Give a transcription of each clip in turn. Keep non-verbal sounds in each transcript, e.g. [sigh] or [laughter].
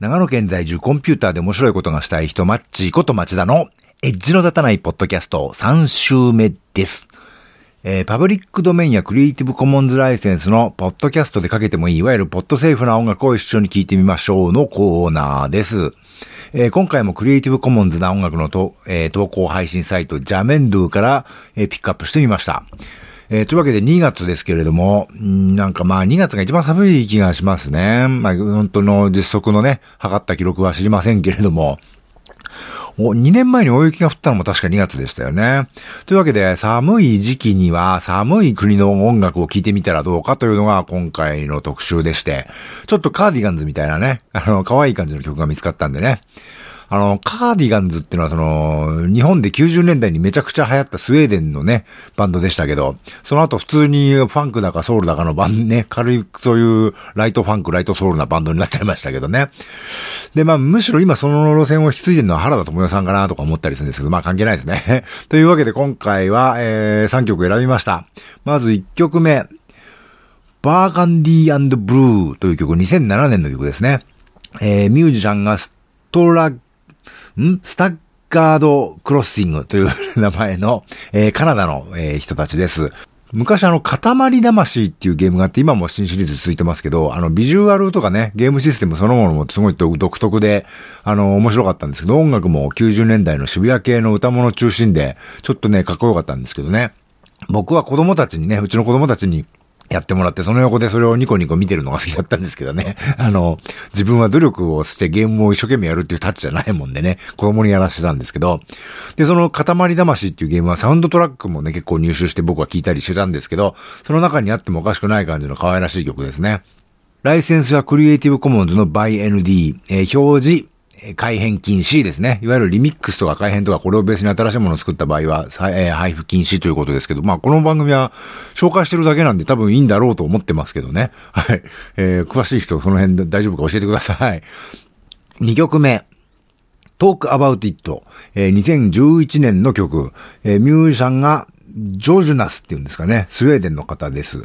長野県在住コンピューターで面白いことがしたい人、マッチーこと町田のエッジの立たないポッドキャスト3週目です。えーパブリックドメインやクリエイティブコモンズライセンスのポッドキャストでかけてもいい、いわゆるポッドセーフな音楽を一緒に聴いてみましょうのコーナーです。えー今回もクリエイティブコモンズな音楽のと、えー投稿配信サイトジャメンドゥから、ピックアップしてみました。えーというわけで2月ですけれども、んなんかまあ2月が一番寒い気がしますね。まあ本当の実測のね、測った記録は知りませんけれども、お2年前に大雪が降ったのも確か2月でしたよね。というわけで、寒い時期には寒い国の音楽を聴いてみたらどうかというのが今回の特集でして、ちょっとカーディガンズみたいなね、あの、可愛い感じの曲が見つかったんでね。あの、カーディガンズっていうのはその、日本で90年代にめちゃくちゃ流行ったスウェーデンのね、バンドでしたけど、その後普通にファンクだかソウルだかのバンドね、軽いそういうライトファンク、ライトソウルなバンドになっちゃいましたけどね。で、まあ、むしろ今その路線を引き継いでるのは原田知世さんかなとか思ったりするんですけど、まあ関係ないですね。[laughs] というわけで今回は、えー、3曲選びました。まず1曲目、バーガンディブルーという曲、2007年の曲ですね。えー、ミュージシャンがストラッ、ん？スタッガードクロッシングという名前の、えーカナダの、えー人たちです。昔あの、塊魂っていうゲームがあって、今も新シリーズ続いてますけど、あの、ビジュアルとかね、ゲームシステムそのものもすごい独特で、あの、面白かったんですけど、音楽も90年代の渋谷系の歌物中心で、ちょっとね、かっこよかったんですけどね。僕は子供たちにね、うちの子供たちにやってもらって、その横でそれをニコニコ見てるのが好きだったんですけどね。[laughs] あの、自分は努力をしてゲームを一生懸命やるっていうタッチじゃないもんでね、子供にやらせてたんですけど、で、その塊魂っていうゲームはサウンドトラックもね、結構入手して僕は聞いたりしてたんですけど、その中にあってもおかしくない感じの可愛らしい曲ですね。ライセンスはクリエイティブコモンズの by ND、えー表示、改変禁止ですね。いわゆるリミックスとか改変とかこれをベースに新しいものを作った場合は、えー配布禁止ということですけど、まあこの番組は紹介してるだけなんで多分いいんだろうと思ってますけどね。[laughs] はい。えー詳しい人その辺で大丈夫か教えてください。2曲目。Talk About It、えー2011年の曲、えーミュージシャンがジョジュナスっていうんですかね。スウェーデンの方です。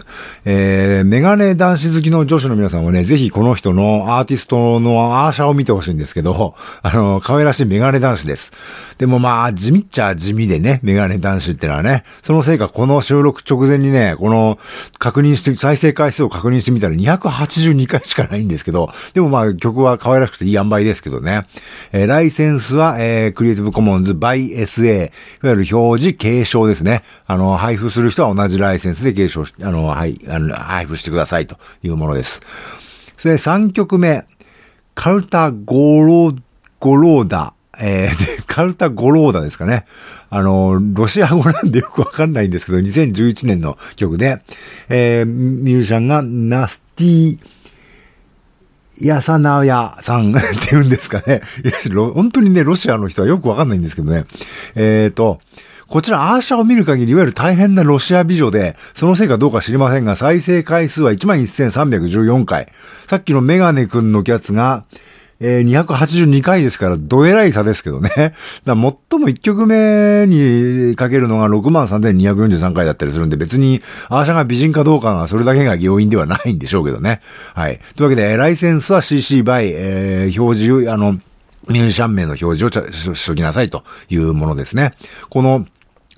えーメガネ男子好きの女子の皆さんはね、ぜひこの人のアーティストのアーシャを見てほしいんですけど、[laughs] あの、可愛らしいメガネ男子です。でもまあ、地味っちゃ地味でね、メガネ男子ってのはね、そのせいかこの収録直前にね、この確認して、再生回数を確認してみたら282回しかないんですけど、でもまあ曲は可愛らしくていい塩梅ですけどね。えーライセンスは、えー、クリエイティブコモンズ by SA、いわゆる表示継承ですね。あの、配布する人は同じライセンスで継承し、あの、はい、あの、配布してくださいというものです。それで3曲目、カルタゴロ、ゴローダ、えーカルタゴローダですかね。あの、ロシア語なんでよくわかんないんですけど、2011年の曲で、えーミュージシャンがナスティ、ヤサナヤさん [laughs] って言うんですかね。本当にね、ロシアの人はよくわかんないんですけどね。えっ、と、こちらアーシャを見る限り、いわゆる大変なロシア美女で、そのせいかどうか知りませんが、再生回数は11,314回。さっきのメガネくんのやつが、えー282回ですから、どえらい差ですけどね。だ最も1曲目にかけるのが63,243回だったりするんで、別にアーシャが美人かどうかがそれだけが要因ではないんでしょうけどね。はい。というわけで、ライセンスは CC by、えー表示、あの、ミュージシャン名の表示をしときなさいというものですね。この、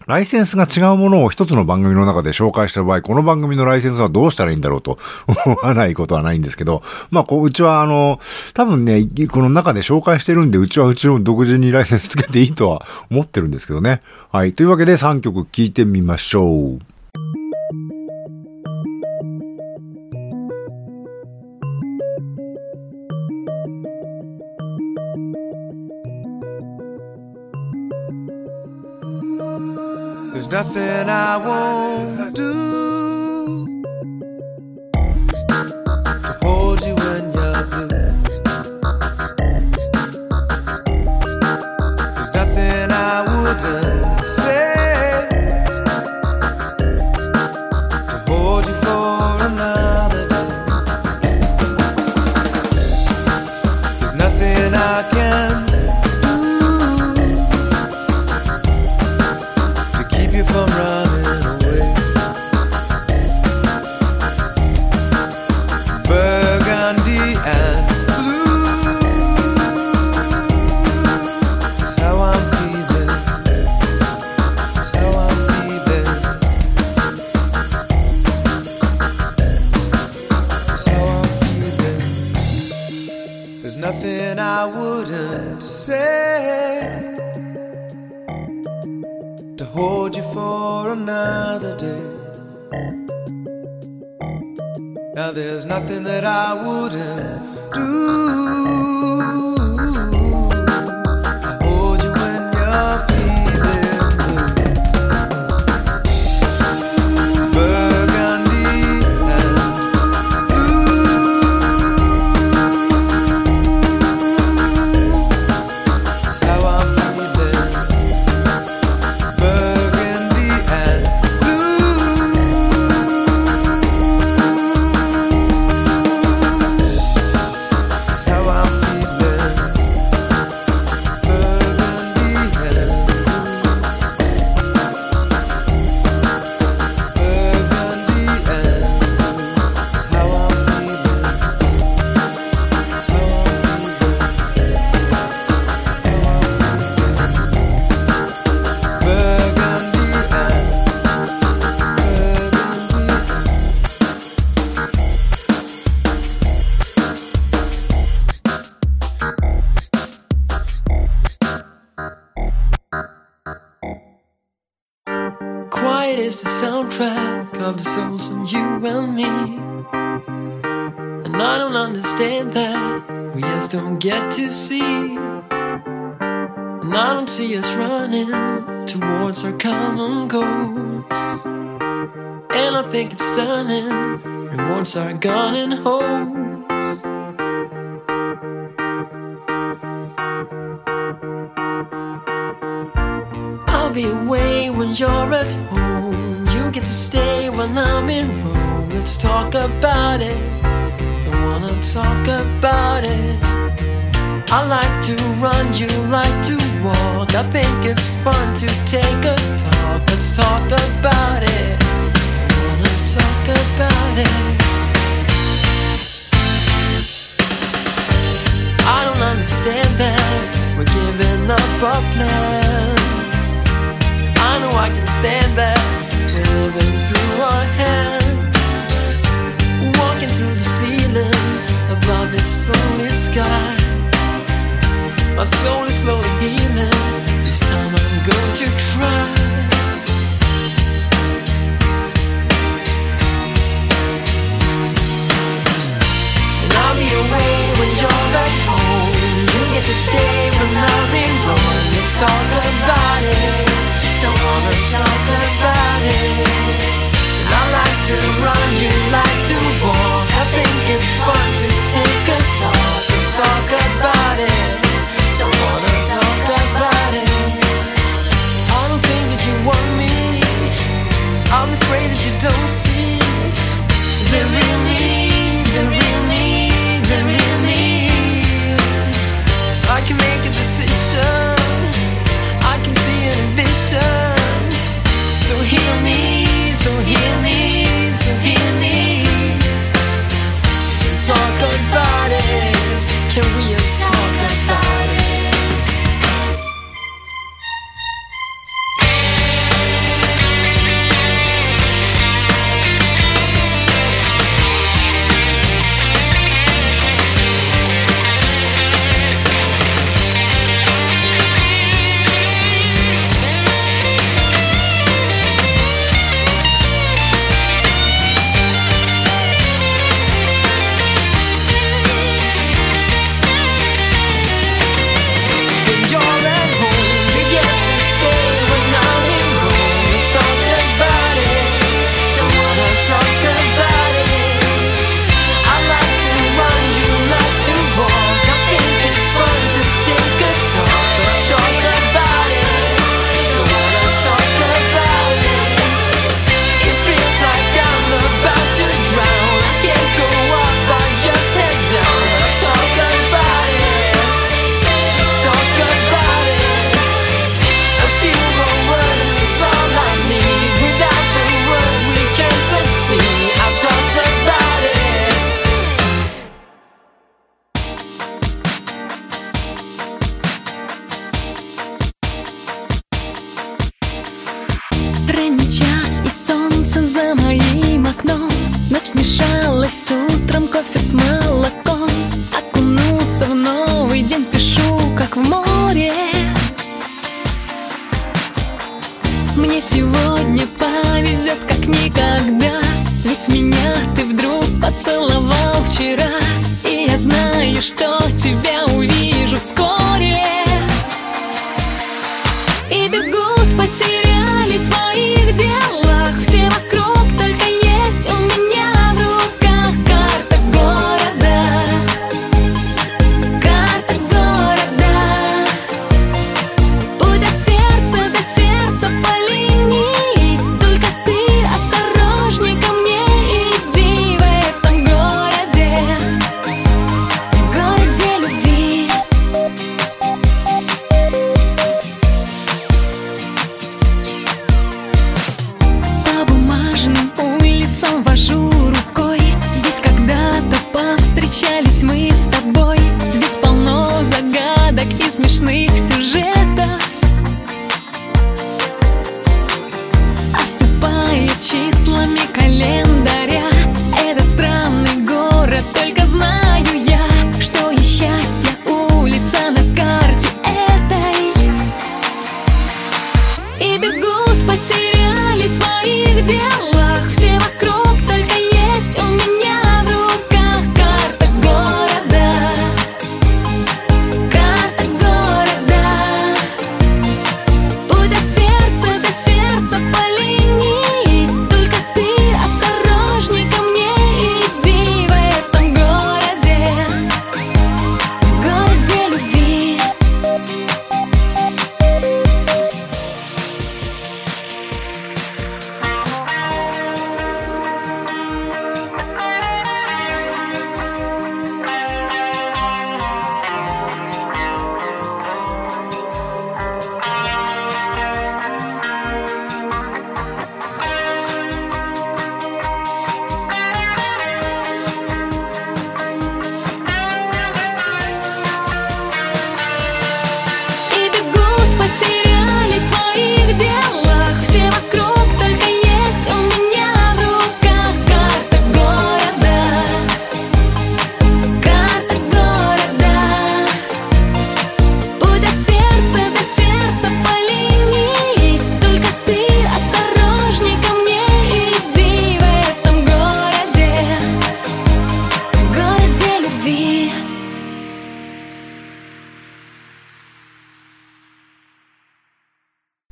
ライセンスが違うものを一つの番組の中で紹介した場合、この番組のライセンスはどうしたらいいんだろうと [laughs] 思わないことはないんですけど、まあ、こう、うちはあの、多分ね、この中で紹介してるんで、うちはうちの独自にライセンスつけていいとは思ってるんですけどね。はい。というわけで3曲聴いてみましょう。Nothing I won't hold you for another day. Now there's nothing that I wouldn't do. Quiet is the soundtrack of the souls of you and me. And I don't understand that. We just don't get to see. And I don't see us running towards our common goals. And I think it's stunning. Rewards are gone and holes. Be away when you're at home. You get to stay when I'm in Rome. Let's talk about it. Don't wanna talk about it. I like to run, you like to walk. I think it's fun to take a talk. Let's talk about it. Don't wanna talk about it. I don't understand that we're giving up our plans. I can stand that we're living through our hands, walking through the ceiling above its only sky. My soul is slowly healing. тебе. Мне сегодня повезет как никогда. Ведь меня ты вдруг поцеловал вчера. И я знаю, что тебя увижу вскоре. И бегут, потеряли своих дел.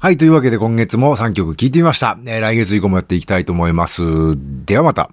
はい、というわけで今月も3曲聴いてみました。えー、来月以降もやっていきたいと思います。ではまた。